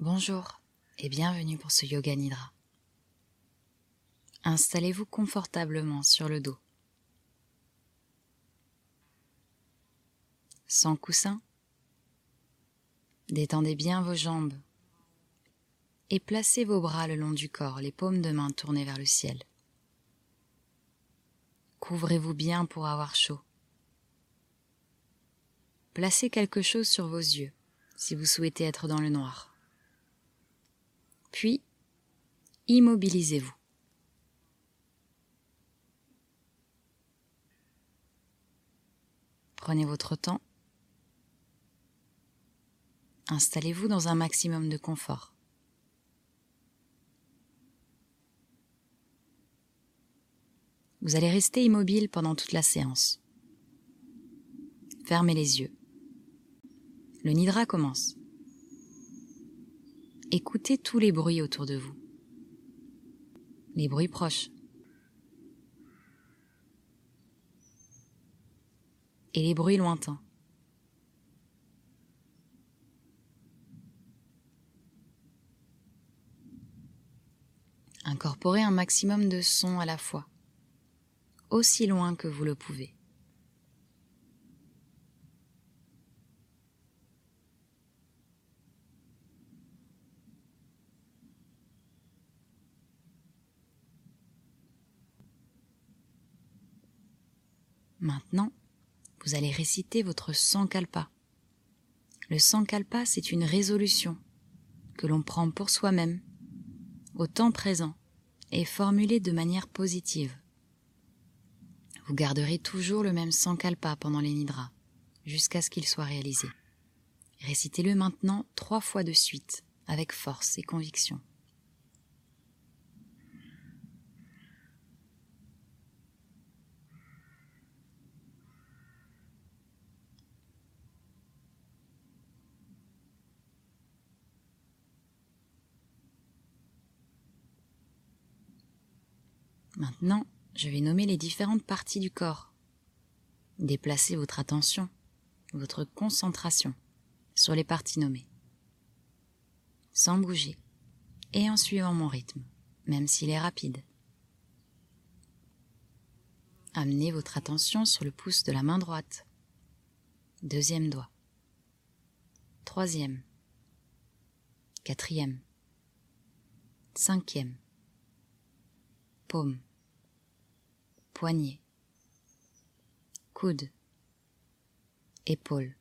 Bonjour et bienvenue pour ce Yoga Nidra. Installez-vous confortablement sur le dos. Sans coussin, détendez bien vos jambes et placez vos bras le long du corps, les paumes de main tournées vers le ciel. Couvrez-vous bien pour avoir chaud. Placez quelque chose sur vos yeux si vous souhaitez être dans le noir. Puis, immobilisez-vous. Prenez votre temps. Installez-vous dans un maximum de confort. Vous allez rester immobile pendant toute la séance. Fermez les yeux. Le nidra commence. Écoutez tous les bruits autour de vous. Les bruits proches. Et les bruits lointains. Incorporez un maximum de sons à la fois, aussi loin que vous le pouvez. Maintenant, vous allez réciter votre Sankalpa. Le Sankalpa, c'est une résolution que l'on prend pour soi-même, au temps présent, et formulée de manière positive. Vous garderez toujours le même Sankalpa pendant les Nidras, jusqu'à ce qu'il soit réalisé. Récitez-le maintenant trois fois de suite, avec force et conviction. Maintenant, je vais nommer les différentes parties du corps. Déplacez votre attention, votre concentration sur les parties nommées. Sans bouger et en suivant mon rythme, même s'il est rapide. Amenez votre attention sur le pouce de la main droite. Deuxième doigt. Troisième. Quatrième. Cinquième. Paume poignet, coude, épaule,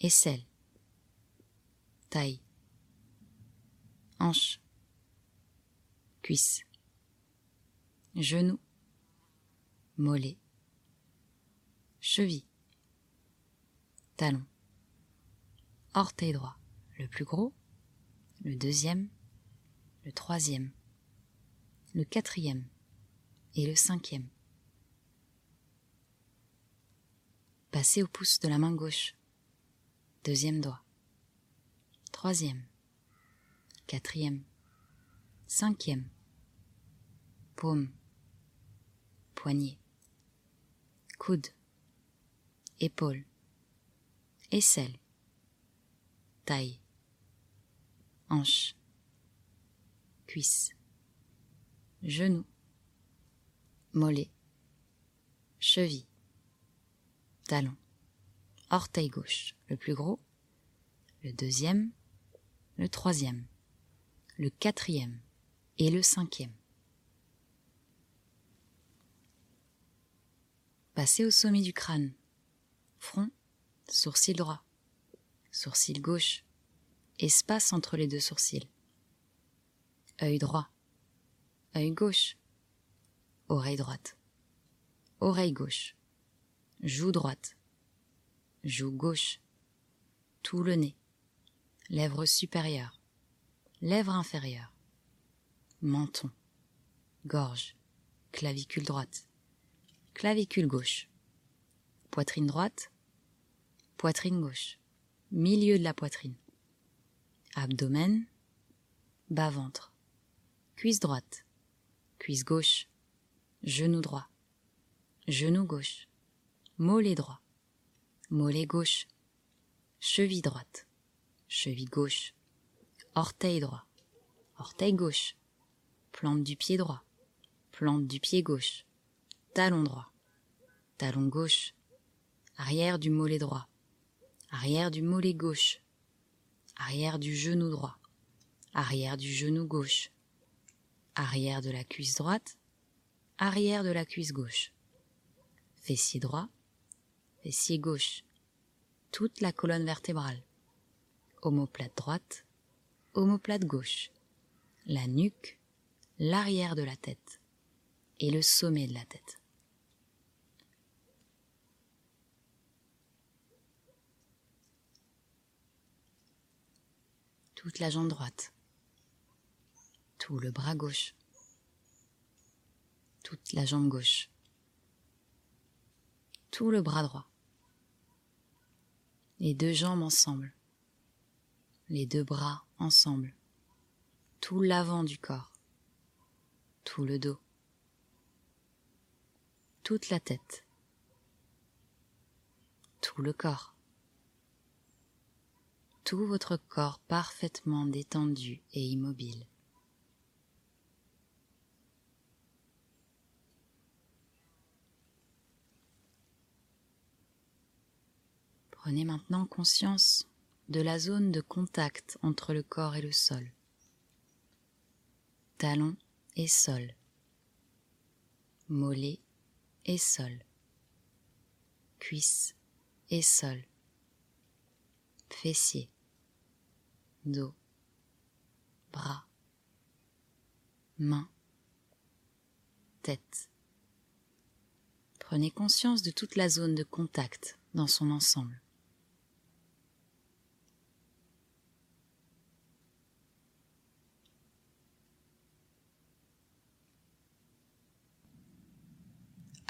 aisselle, taille, hanche, cuisse, genou, mollet, cheville, talon, orteil droit, le plus gros, le deuxième, le troisième, le quatrième, et le cinquième. Passez au pouce de la main gauche. Deuxième doigt. Troisième. Quatrième. Cinquième. Paume. Poignet. Coude. Épaule. Aisselle. Taille. Hanche. Cuisse. Genou mollet, cheville, talon, orteil gauche, le plus gros, le deuxième, le troisième, le quatrième et le cinquième. Passez au sommet du crâne, front, sourcil droit, sourcil gauche, espace entre les deux sourcils, œil droit, œil gauche, oreille droite, oreille gauche, joue droite, joue gauche, tout le nez, lèvre supérieure, lèvre inférieure, menton, gorge, clavicule droite, clavicule gauche, poitrine droite, poitrine gauche, milieu de la poitrine, abdomen, bas-ventre, cuisse droite, cuisse gauche, genou droit, genou gauche, mollet droit, mollet gauche, cheville droite, cheville gauche, orteil droit, orteil gauche, plante du pied droit, plante du pied gauche, talon droit, talon gauche, arrière du mollet droit, arrière du mollet gauche, arrière du genou droit, arrière du genou gauche, arrière de la cuisse droite, arrière de la cuisse gauche, fessier droit, fessier gauche, toute la colonne vertébrale, omoplate droite, omoplate gauche, la nuque, l'arrière de la tête et le sommet de la tête. Toute la jambe droite, tout le bras gauche, toute la jambe gauche, tout le bras droit, les deux jambes ensemble, les deux bras ensemble, tout l'avant du corps, tout le dos, toute la tête, tout le corps, tout votre corps parfaitement détendu et immobile. Prenez maintenant conscience de la zone de contact entre le corps et le sol. Talon et sol. Mollet et sol. Cuisse et sol. Fessier. Dos. Bras. Main. Tête. Prenez conscience de toute la zone de contact dans son ensemble.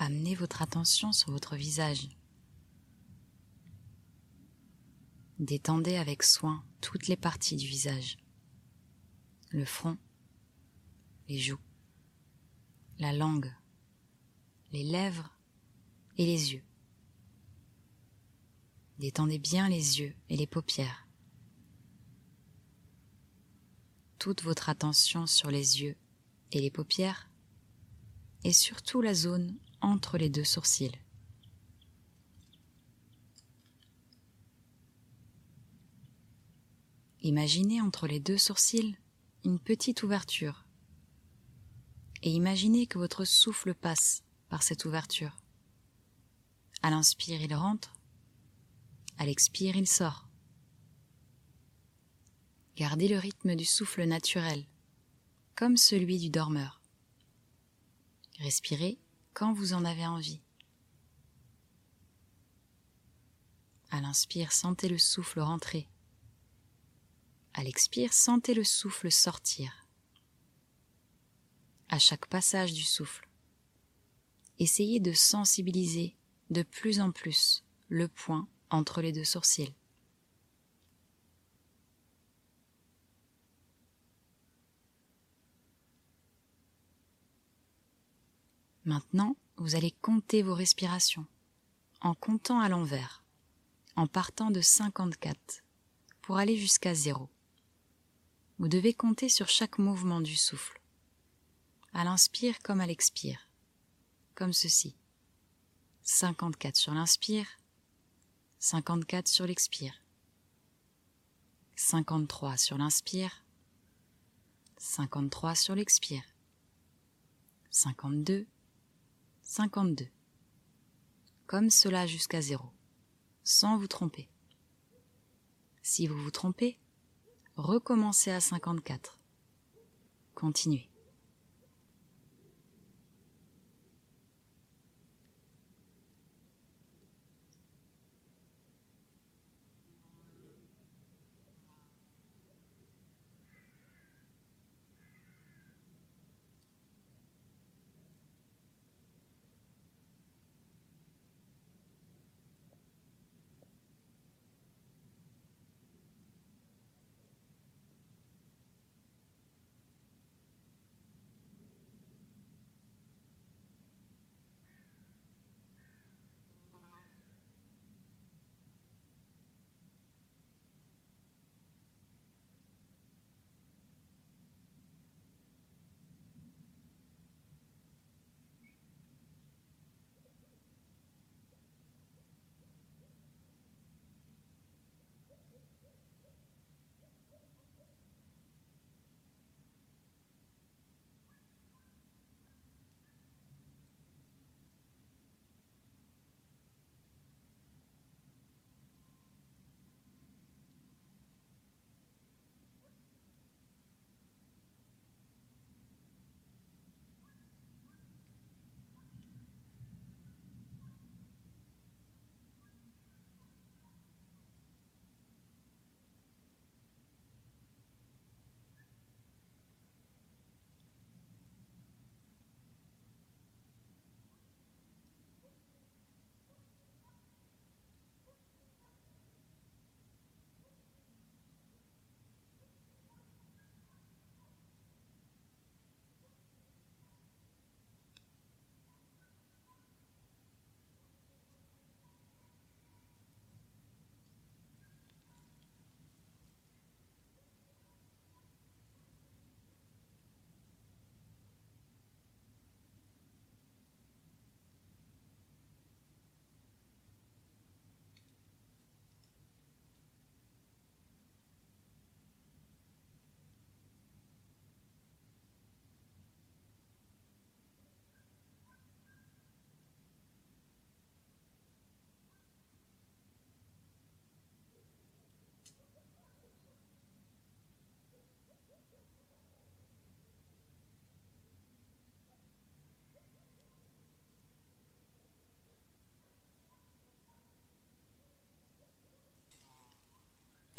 Amenez votre attention sur votre visage. Détendez avec soin toutes les parties du visage. Le front, les joues, la langue, les lèvres et les yeux. Détendez bien les yeux et les paupières. Toute votre attention sur les yeux et les paupières et surtout la zone entre les deux sourcils. Imaginez entre les deux sourcils une petite ouverture et imaginez que votre souffle passe par cette ouverture. À l'inspire, il rentre, à l'expire, il sort. Gardez le rythme du souffle naturel, comme celui du dormeur. Respirez quand vous en avez envie. À l'inspire, sentez le souffle rentrer. À l'expire, sentez le souffle sortir. À chaque passage du souffle, essayez de sensibiliser de plus en plus le point entre les deux sourcils. Maintenant, vous allez compter vos respirations. En comptant à l'envers, en partant de 54 pour aller jusqu'à 0. Vous devez compter sur chaque mouvement du souffle, à l'inspire comme à l'expire, comme ceci. 54 sur l'inspire, 54 sur l'expire, 53 sur l'inspire, 53 sur l'expire, 52 52. Comme cela jusqu'à zéro, sans vous tromper. Si vous vous trompez, recommencez à 54. Continuez.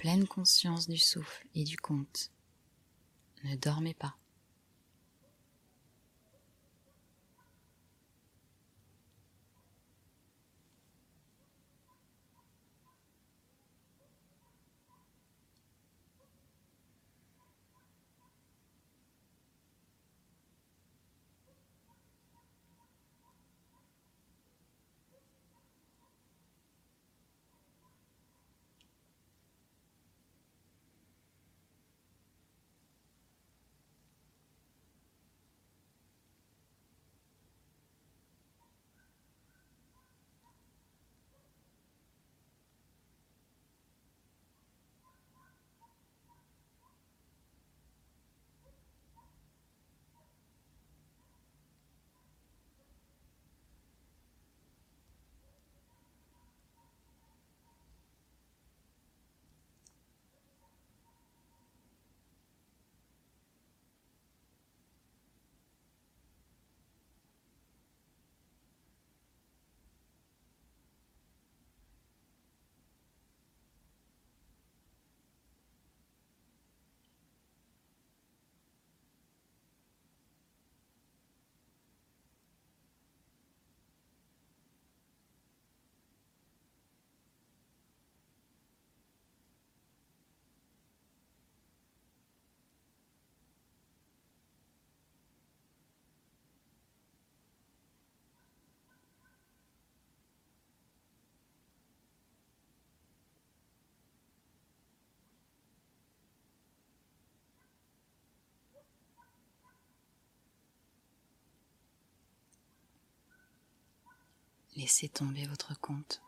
Pleine conscience du souffle et du compte. Ne dormez pas. Laissez tomber votre compte.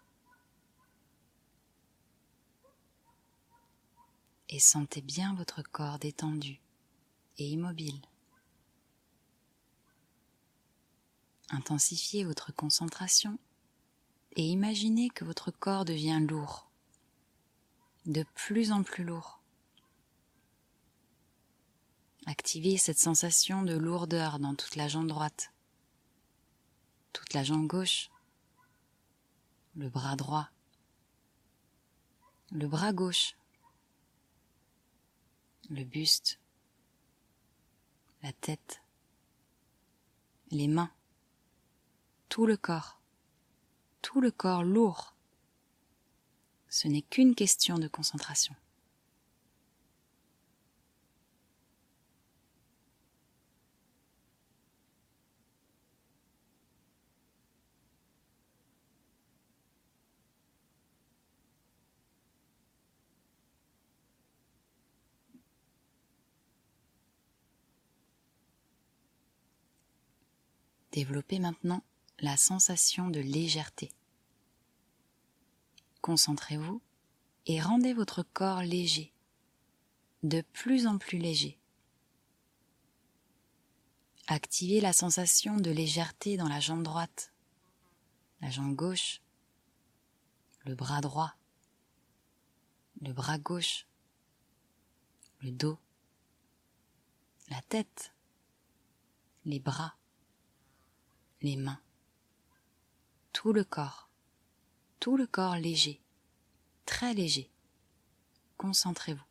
Et sentez bien votre corps détendu et immobile. Intensifiez votre concentration et imaginez que votre corps devient lourd, de plus en plus lourd. Activez cette sensation de lourdeur dans toute la jambe droite, toute la jambe gauche, le bras droit, le bras gauche, le buste, la tête, les mains, tout le corps, tout le corps lourd. Ce n'est qu'une question de concentration. Développez maintenant la sensation de légèreté. Concentrez-vous et rendez votre corps léger, de plus en plus léger. Activez la sensation de légèreté dans la jambe droite, la jambe gauche, le bras droit, le bras gauche, le dos, la tête, les bras les mains, tout le corps, tout le corps léger, très léger. Concentrez-vous.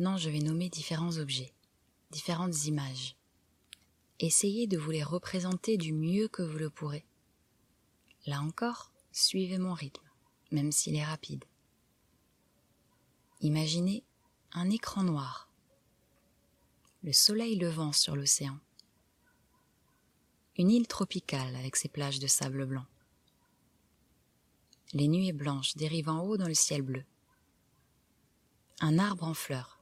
Maintenant, je vais nommer différents objets, différentes images. Essayez de vous les représenter du mieux que vous le pourrez. Là encore, suivez mon rythme, même s'il est rapide. Imaginez un écran noir, le soleil levant sur l'océan, une île tropicale avec ses plages de sable blanc, les nuées blanches dérivant haut dans le ciel bleu, un arbre en fleurs,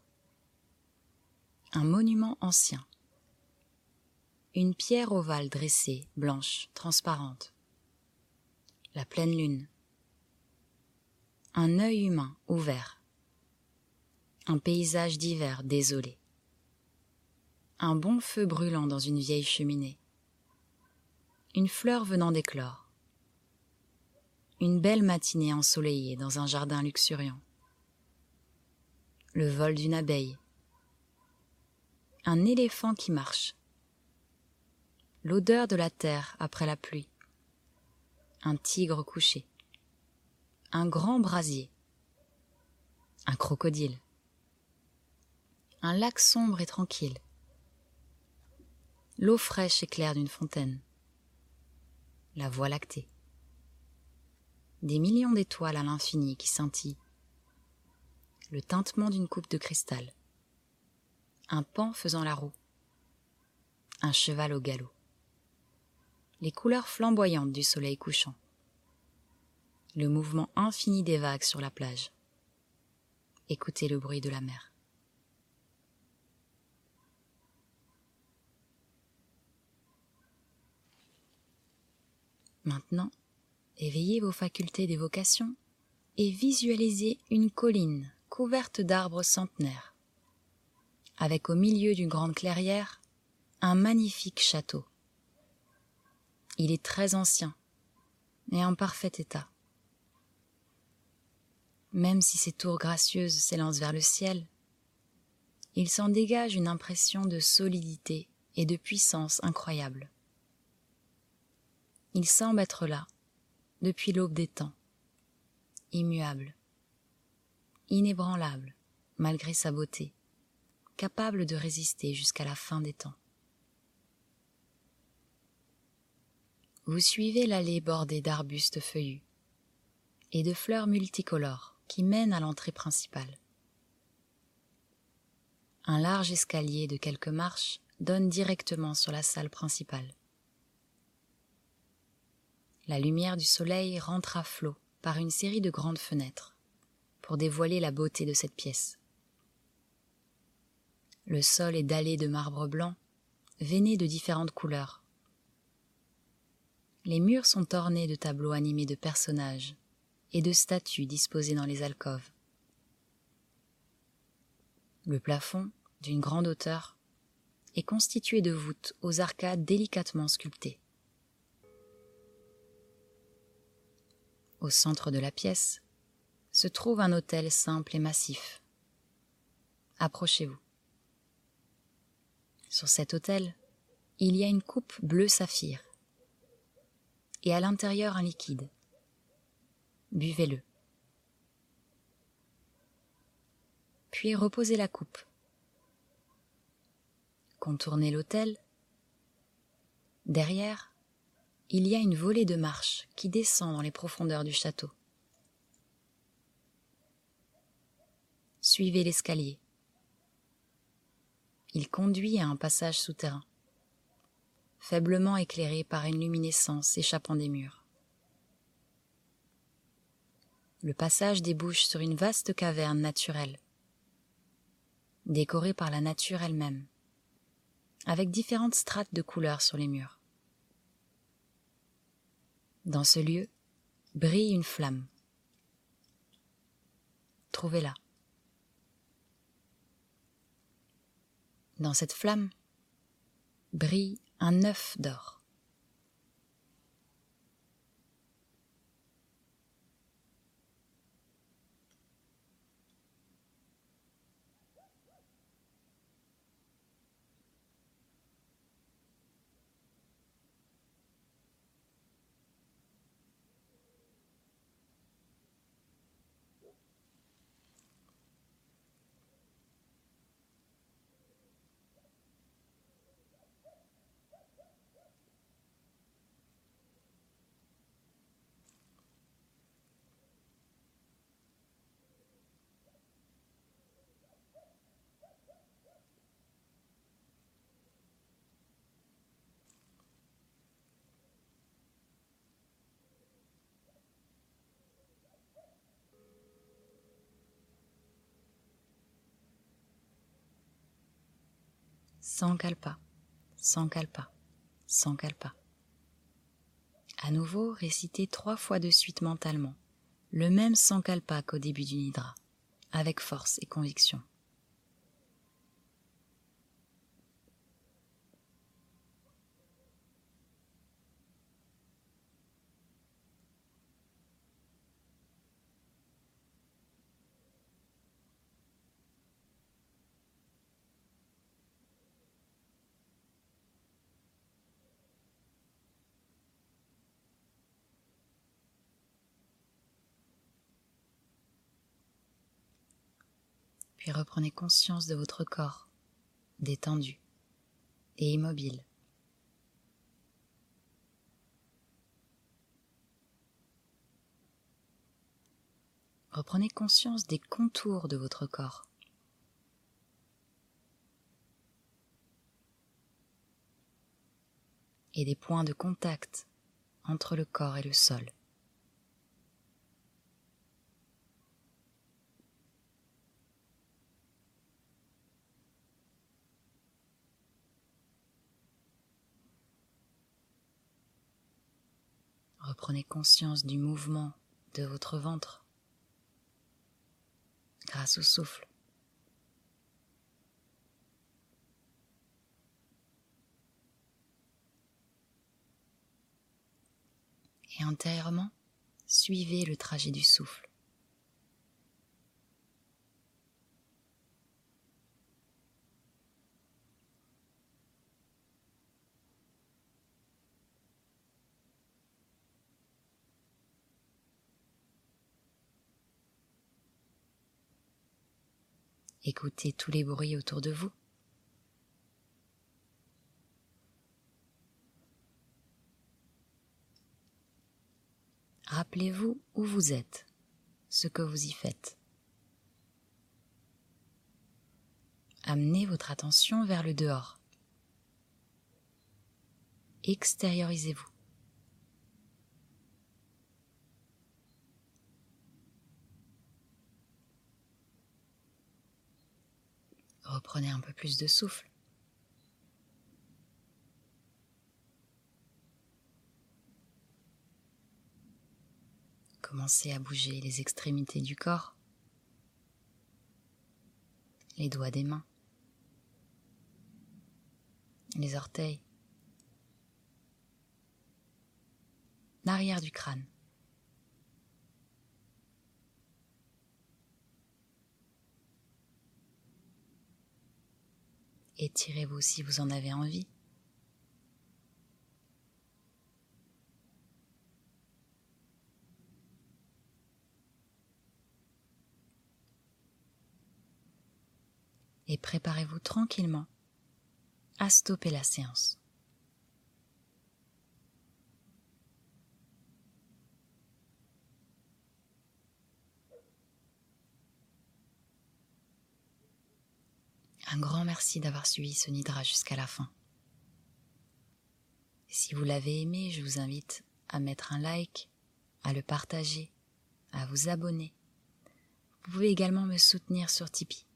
un monument ancien, une pierre ovale dressée, blanche, transparente, la pleine lune, un œil humain ouvert, un paysage d'hiver désolé, un bon feu brûlant dans une vieille cheminée, une fleur venant d'éclore, une belle matinée ensoleillée dans un jardin luxuriant, le vol d'une abeille, un éléphant qui marche, l'odeur de la terre après la pluie, un tigre couché, un grand brasier, un crocodile, un lac sombre et tranquille, l'eau fraîche et claire d'une fontaine, la voie lactée, des millions d'étoiles à l'infini qui scintillent, le tintement d'une coupe de cristal, un pan faisant la roue, un cheval au galop, les couleurs flamboyantes du soleil couchant, le mouvement infini des vagues sur la plage. Écoutez le bruit de la mer. Maintenant, éveillez vos facultés d'évocation et visualisez une colline couverte d'arbres centenaires, avec au milieu d'une grande clairière un magnifique château. Il est très ancien et en parfait état. Même si ses tours gracieuses s'élancent vers le ciel, il s'en dégage une impression de solidité et de puissance incroyable. Il semble être là, depuis l'aube des temps, immuable, inébranlable, malgré sa beauté, capable de résister jusqu'à la fin des temps. Vous suivez l'allée bordée d'arbustes feuillus et de fleurs multicolores qui mène à l'entrée principale. Un large escalier de quelques marches donne directement sur la salle principale. La lumière du soleil rentre à flot par une série de grandes fenêtres pour dévoiler la beauté de cette pièce. Le sol est dallé de marbre blanc, veiné de différentes couleurs. Les murs sont ornés de tableaux animés de personnages, et de statues disposées dans les alcôves. Le plafond, d'une grande hauteur, est constitué de voûtes aux arcades délicatement sculptées. Au centre de la pièce se trouve un autel simple et massif. Approchez-vous. Sur cet autel, il y a une coupe bleu saphir et à l'intérieur un liquide buvez-le. Puis reposez la coupe. Contournez l'autel. Derrière, il y a une volée de marches qui descend dans les profondeurs du château. Suivez l'escalier. Il conduit à un passage souterrain, faiblement éclairé par une luminescence échappant des murs. le passage débouche sur une vaste caverne naturelle, décorée par la nature elle-même, avec différentes strates de couleurs sur les murs. Dans ce lieu brille une flamme. Trouvez-la. Dans cette flamme brille un œuf d'or. Sankalpa, Sankalpa, Sankalpa. À nouveau, récitez trois fois de suite mentalement le même Sankalpa qu'au début du Nidra, avec force et conviction. Puis reprenez conscience de votre corps, détendu et immobile. Reprenez conscience des contours de votre corps. et des points de contact entre le corps et le sol. Reprenez conscience du mouvement de votre ventre grâce au souffle. Et antérieurement, suivez le trajet du souffle. Écoutez tous les bruits autour de vous. Rappelez-vous où vous êtes, ce que vous y faites. Amenez votre attention vers le dehors. Extériorisez-vous. Reprenez un peu plus de souffle. Commencez à bouger les extrémités du corps, les doigts des mains, les orteils, l'arrière du crâne. Étirez-vous si vous en avez envie. Et préparez-vous tranquillement à stopper la séance. Un grand merci d'avoir suivi ce Nidra jusqu'à la fin. si vous l'avez aimé, je vous invite à mettre un like, à le partager, à vous abonner. Vous pouvez également me soutenir sur Tipeee.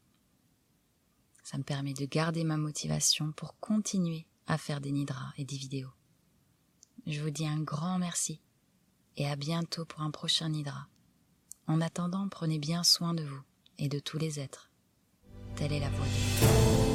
Ça me permet de garder ma motivation pour continuer à faire des Nidras et des vidéos. Je vous dis un grand merci et à bientôt pour un prochain Nidra. En attendant, prenez bien soin de vous et de tous les êtres. Telle est la voie